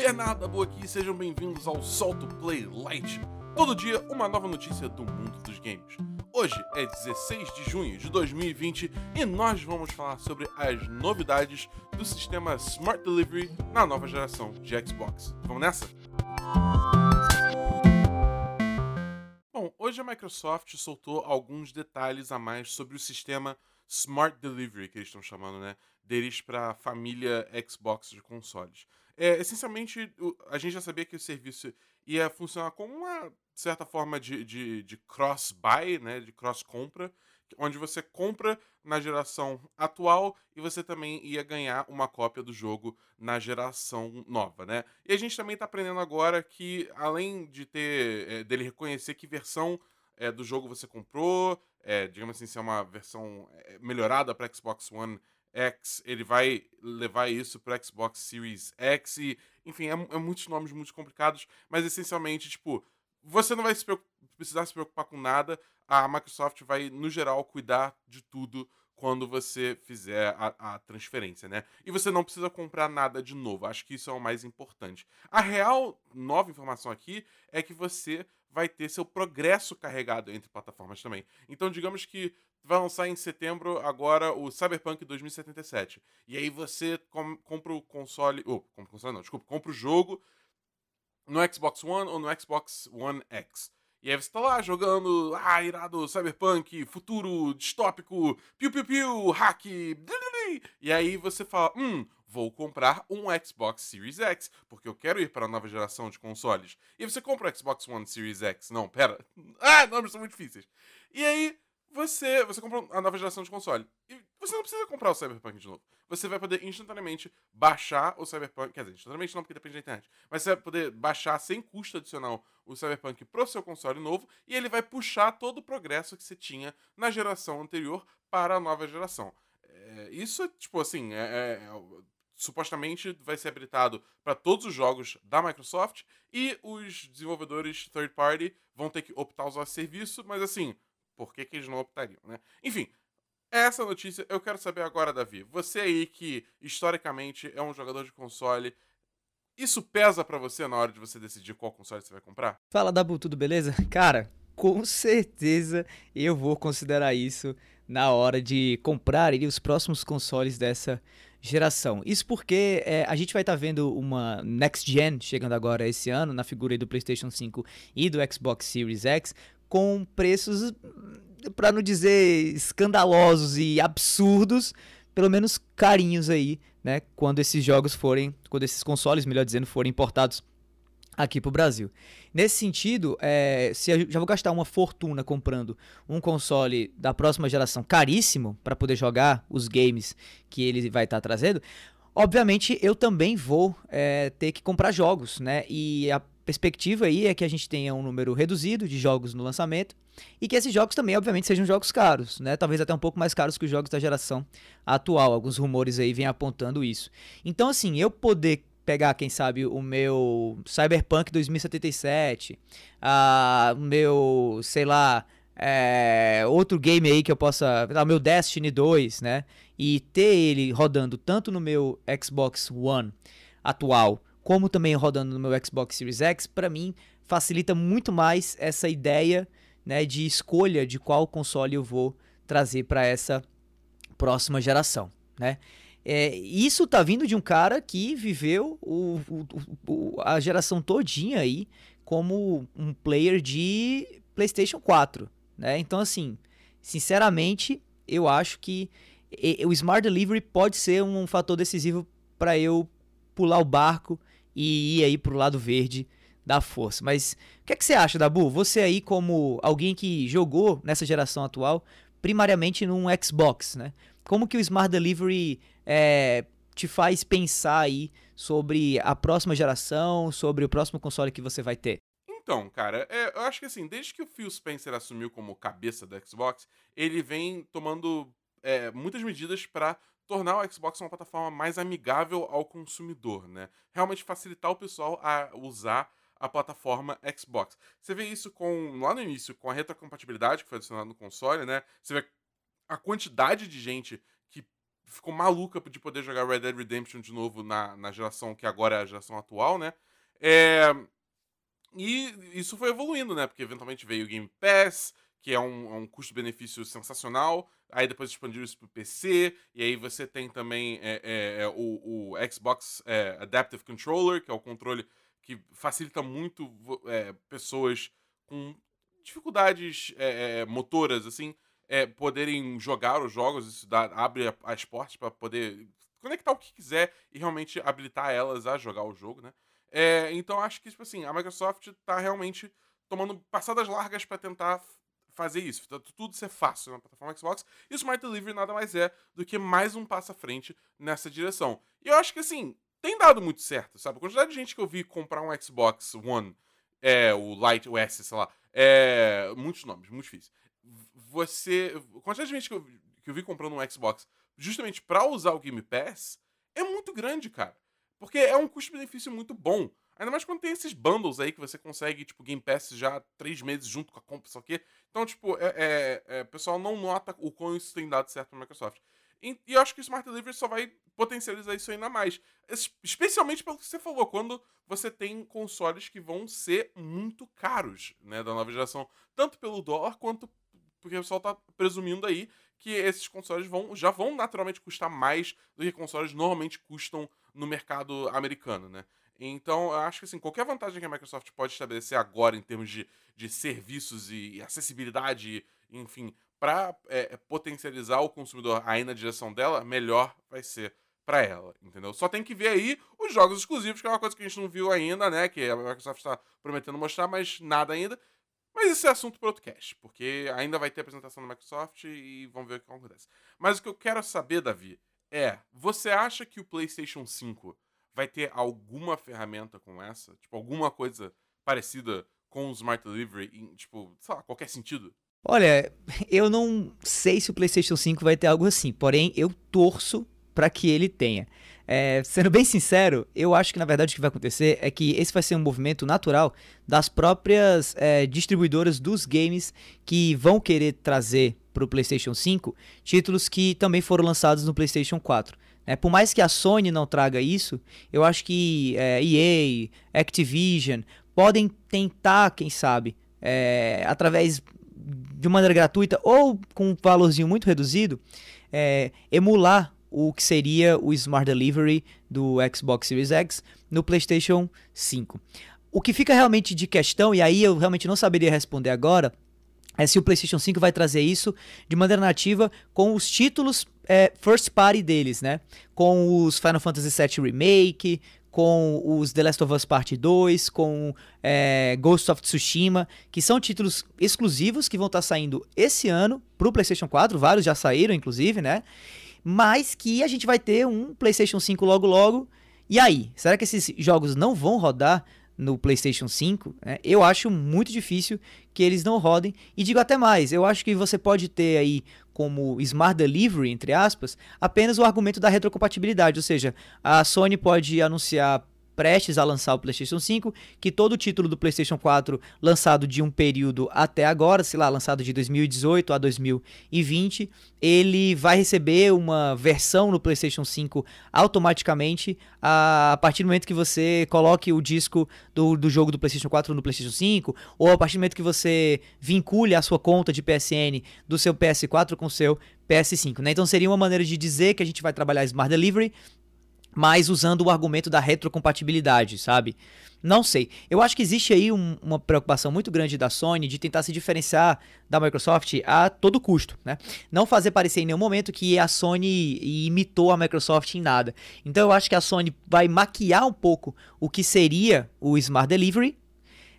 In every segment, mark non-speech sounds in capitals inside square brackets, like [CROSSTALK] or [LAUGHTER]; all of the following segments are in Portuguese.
Bernardo Dabu aqui sejam bem-vindos ao Solto Play Light. Todo dia uma nova notícia do mundo dos games. Hoje é 16 de junho de 2020 e nós vamos falar sobre as novidades do sistema Smart Delivery na nova geração de Xbox. Vamos nessa? Bom, hoje a Microsoft soltou alguns detalhes a mais sobre o sistema Smart Delivery, que eles estão chamando, né? Deles para a família Xbox de consoles. É, essencialmente, a gente já sabia que o serviço ia funcionar como uma certa forma de, de, de cross-buy, né? De cross-compra, onde você compra na geração atual e você também ia ganhar uma cópia do jogo na geração nova, né? E a gente também está aprendendo agora que, além de ter é, dele reconhecer que versão é, do jogo você comprou, é, digamos assim, se é uma versão é, melhorada para Xbox One X, ele vai levar isso para Xbox Series X e, enfim, é, é, muitos nomes muito complicados, mas essencialmente, tipo, você não vai se precisar se preocupar com nada, a Microsoft vai, no geral, cuidar de tudo quando você fizer a, a, transferência, né? E você não precisa comprar nada de novo. Acho que isso é o mais importante. A real nova informação aqui é que você vai ter seu progresso carregado entre plataformas também. Então, digamos que vai lançar em setembro agora o Cyberpunk 2077. E aí você com, compra o console. Oh, compra o console não, desculpa, compra o jogo no Xbox One ou no Xbox One X. E aí você tá lá jogando, ah, irado, cyberpunk, futuro, distópico, piu-piu-piu, hack, e aí você fala, hum, vou comprar um Xbox Series X, porque eu quero ir para a nova geração de consoles. E você compra o Xbox One Series X. Não, pera. [LAUGHS] Ah, nomes são muito difíceis. E aí você, você compra a nova geração de console. E você não precisa comprar o Cyberpunk de novo. Você vai poder instantaneamente baixar o Cyberpunk. Quer dizer, instantaneamente não, porque depende da internet. Mas você vai poder baixar sem custo adicional o Cyberpunk pro seu console novo. E ele vai puxar todo o progresso que você tinha na geração anterior para a nova geração. É, isso, tipo assim, é, é, é supostamente vai ser habilitado para todos os jogos da Microsoft e os desenvolvedores third party vão ter que optar usar esse serviço, mas assim, por que, que eles não optariam, né? Enfim, essa notícia eu quero saber agora, Davi. Você aí que historicamente é um jogador de console, isso pesa para você na hora de você decidir qual console você vai comprar? Fala, Dabu, tudo beleza? Cara, com certeza eu vou considerar isso na hora de comprar os próximos consoles dessa geração. Isso porque é, a gente vai estar tá vendo uma Next Gen chegando agora esse ano, na figura do PlayStation 5 e do Xbox Series X, com preços, para não dizer escandalosos e absurdos, pelo menos carinhos aí, né? Quando esses jogos forem, quando esses consoles, melhor dizendo, forem importados aqui para o Brasil. Nesse sentido, é, se eu já vou gastar uma fortuna comprando um console da próxima geração caríssimo para poder jogar os games que ele vai estar tá trazendo, obviamente eu também vou é, ter que comprar jogos, né? E a perspectiva aí é que a gente tenha um número reduzido de jogos no lançamento e que esses jogos também, obviamente, sejam jogos caros, né? Talvez até um pouco mais caros que os jogos da geração atual. Alguns rumores aí vêm apontando isso. Então, assim, eu poder pegar, quem sabe, o meu Cyberpunk 2077, a, o meu, sei lá, é, outro game aí que eu possa. O meu Destiny 2, né? E ter ele rodando tanto no meu Xbox One atual, como também rodando no meu Xbox Series X, para mim facilita muito mais essa ideia né, de escolha de qual console eu vou trazer para essa próxima geração, né? É, isso tá vindo de um cara que viveu o, o, o, a geração todinha aí como um player de PlayStation 4, né? Então, assim, sinceramente, eu acho que o Smart Delivery pode ser um fator decisivo para eu pular o barco e ir aí pro lado verde da força. Mas o que, é que você acha, Dabu? Você aí como alguém que jogou nessa geração atual, primariamente num Xbox, né? Como que o Smart Delivery é, te faz pensar aí sobre a próxima geração, sobre o próximo console que você vai ter? Então, cara, é, eu acho que assim, desde que o Phil Spencer assumiu como cabeça do Xbox, ele vem tomando é, muitas medidas para tornar o Xbox uma plataforma mais amigável ao consumidor, né? Realmente facilitar o pessoal a usar a plataforma Xbox. Você vê isso com lá no início com a retrocompatibilidade que foi adicionada no console, né? Você vê a quantidade de gente que ficou maluca de poder jogar Red Dead Redemption de novo na, na geração que agora é a geração atual, né? É, e isso foi evoluindo, né? Porque eventualmente veio o Game Pass, que é um, é um custo-benefício sensacional. Aí depois expandiu isso pro PC. E aí você tem também é, é, é o, o, Xbox é, Adaptive Controller, que é o controle que facilita muito é, pessoas com dificuldades motoras, assim, poderem jogar os jogos. Isso dá, abre as portas para poder conectar o que quiser e realmente habilitar elas a jogar o jogo, né? Então acho que, tipo assim, a Microsoft tá realmente tomando passadas largas para tentar fazer isso, tudo ser fácil na plataforma Xbox. E o Smart Delivery nada mais é do que mais um passo à frente nessa direção. E eu acho que, assim, tem dado muito certo, sabe? A quantidade de gente que eu vi comprar um Xbox One, é, o Lite, o S, sei lá, é, muitos nomes, muito difícil. Você, a quantidade de gente que eu, que eu vi comprando um Xbox justamente para usar o Game Pass é muito grande, cara. Porque é um custo-benefício muito bom. Ainda mais quando tem esses bundles aí que você consegue, tipo, Game Pass já três meses junto com a compra, só que. Então, tipo, é, é, é, o pessoal não nota o quão isso tem dado certo na Microsoft. E, e, eu acho que o Smart Delivery só vai potencializar isso ainda mais. Especialmente pelo que você falou, quando você tem consoles que vão ser muito caros, né, da nova geração. Tanto pelo dólar quanto porque o pessoal tá presumindo aí que esses consoles vão, já vão naturalmente custar mais do que consoles normalmente custam no mercado americano, né? Então, eu acho que assim, qualquer vantagem que a Microsoft pode estabelecer agora em termos de, de serviços e acessibilidade, enfim, para é, é, potencializar o consumidor aí na direção dela, melhor vai ser para ela, entendeu? Só tem que ver aí os jogos exclusivos, que é uma coisa que a gente não viu ainda, né? Que a Microsoft está prometendo mostrar, mas nada ainda. Mas isso é assunto para outro cast, porque ainda vai ter apresentação da Microsoft e vamos ver o que acontece. Mas o que eu quero saber, Davi, é: você acha que o PlayStation 5 vai ter alguma ferramenta com essa? Tipo, alguma coisa parecida com o Smart Delivery em, tipo, sei lá, qualquer sentido? Olha, eu não sei se o PlayStation 5 vai ter algo assim, porém eu torço para que ele tenha. É, sendo bem sincero, eu acho que na verdade o que vai acontecer é que esse vai ser um movimento natural das próprias é, distribuidoras dos games que vão querer trazer para o PlayStation 5 títulos que também foram lançados no PlayStation 4. É, por mais que a Sony não traga isso, eu acho que é, EA, Activision podem tentar, quem sabe, é, através de maneira gratuita ou com um valorzinho muito reduzido, é, emular o que seria o Smart Delivery do Xbox Series X no PlayStation 5. O que fica realmente de questão, e aí eu realmente não saberia responder agora, é se o PlayStation 5 vai trazer isso de maneira nativa com os títulos é, first party deles, né? Com os Final Fantasy VII Remake, com os The Last of Us Part 2, com é, Ghost of Tsushima, que são títulos exclusivos que vão estar tá saindo esse ano para o PlayStation 4, vários já saíram, inclusive, né? Mas que a gente vai ter um PlayStation 5 logo logo. E aí, será que esses jogos não vão rodar no PlayStation 5, né, eu acho muito difícil que eles não rodem. E digo até mais, eu acho que você pode ter aí como Smart Delivery, entre aspas, apenas o argumento da retrocompatibilidade, ou seja, a Sony pode anunciar prestes a lançar o PlayStation 5, que todo título do PlayStation 4 lançado de um período até agora, sei lá, lançado de 2018 a 2020, ele vai receber uma versão no PlayStation 5 automaticamente a, partir do momento que você coloque o disco do, do jogo do PlayStation 4 no PlayStation 5, ou a partir do momento que você vincule a sua conta de PSN do seu PS4 com o seu PS5, né? Então seria uma maneira de dizer que a gente vai trabalhar Smart Delivery mas usando o argumento da retrocompatibilidade, sabe? Não sei. Eu acho que existe aí um, uma preocupação muito grande da Sony de tentar se diferenciar da Microsoft a todo custo, né? Não fazer parecer em nenhum momento que a Sony imitou a Microsoft em nada. Então eu acho que a Sony vai maquiar um pouco o que seria o Smart Delivery,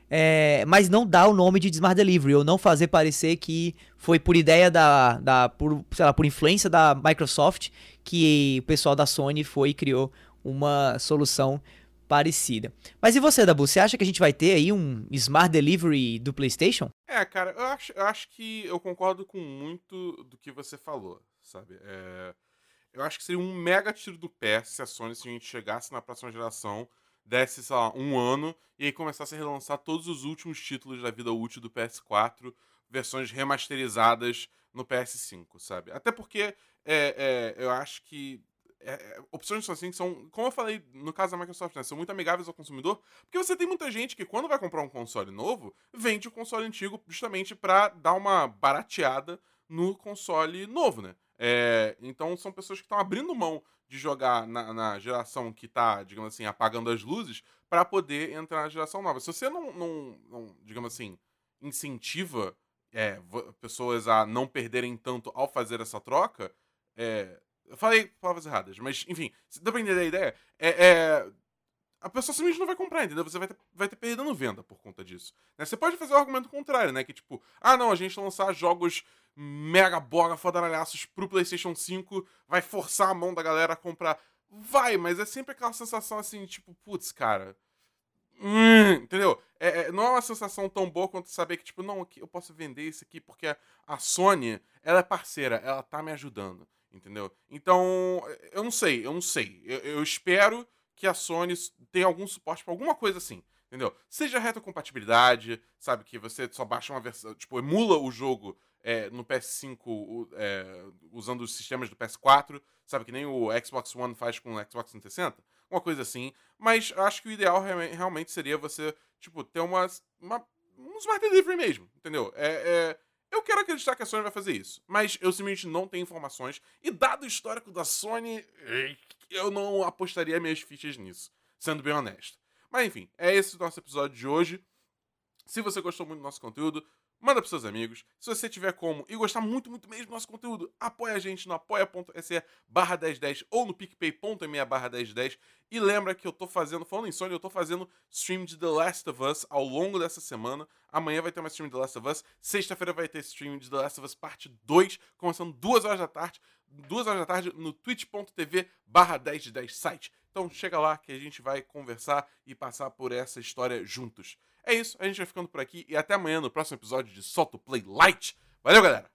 é, mas não dar o nome de Smart Delivery, ou não fazer parecer que foi por ideia da, da por, sei lá, por influência da Microsoft que o pessoal da Sony foi e criou uma solução parecida. Mas e você, Dabu? Você acha que a gente vai ter aí um Smart Delivery do PlayStation? É, cara, eu acho, eu acho que eu concordo com muito do que você falou, sabe? É, eu acho que seria um mega tiro do pé se a Sony, se a gente chegasse na próxima geração, desse, sei lá, um ano e aí começasse a relançar todos os últimos títulos da vida útil do PS4, versões remasterizadas no PS5, sabe? Até porque é, é, eu acho que é, é, opções assim são, como eu falei no caso da Microsoft, né, são muito amigáveis ao consumidor, porque você tem muita gente que quando vai comprar um console novo, vende o console antigo justamente para dar uma barateada no console novo, né? É, então são pessoas que estão abrindo mão de jogar na, na, geração que está, digamos assim, apagando as luzes para poder entrar na geração nova. Se você não, não, não digamos assim, incentiva é, pessoas a não perderem tanto ao fazer essa troca, é, eu falei palavras erradas, mas enfim, dependendo da ideia, é, é, a pessoa simplesmente não vai comprar, entendeu? Você vai ter, vai ter perdendo venda por conta disso. Né? Você pode fazer o argumento contrário, né? Que tipo, ah não, a gente lançar jogos mega boga, fodaralhaços pro PlayStation 5 vai forçar a mão da galera a comprar. Vai, mas é sempre aquela sensação assim, tipo, putz, cara. Hum, entendeu? É, é, não é uma sensação tão boa quanto saber que, tipo, não, eu posso vender isso aqui porque a, a Sony, ela é parceira, ela tá me ajudando. Entendeu? Então, eu não sei, eu não sei. Eu, eu espero que a Sony tenha algum suporte para alguma coisa assim. Entendeu? Seja retrocompatibilidade, sabe? Que você só baixa uma versão, tipo, emula o jogo é, no PS5 é, usando os sistemas do PS4, sabe? Que nem o Xbox One faz com o Xbox 360. Uma coisa assim. Mas acho que o ideal realmente seria você, tipo, ter uma, uma um Smart Delivery mesmo, entendeu? É, é eu quero acreditar que a Sony vai fazer isso, mas eu simplesmente não tenho informações. E dado o histórico da Sony, eu não apostaria minhas fichas nisso, sendo bem honesto. Mas enfim, é esse o nosso episódio de hoje. Se você gostou muito do nosso conteúdo, manda pros seus amigos. Se você tiver como e gostar muito, muito mesmo do nosso conteúdo, apoia a gente no apoia.se barra 1010 ou no picpay.me barra 1010. E lembra que eu tô fazendo, falando em Sony, eu tô fazendo stream de The Last of Us ao longo dessa semana. Amanhã vai ter uma stream de The Last of Us. Sexta-feira vai ter stream de The Last of Us parte 2, começando 2 horas da tarde. 2 horas da tarde no twitch.tv barra 1010 site. Então chega lá que a gente vai conversar e passar por essa história juntos. É isso, a gente vai ficando por aqui e até amanhã no próximo episódio de Solto Play Light. Valeu, galera!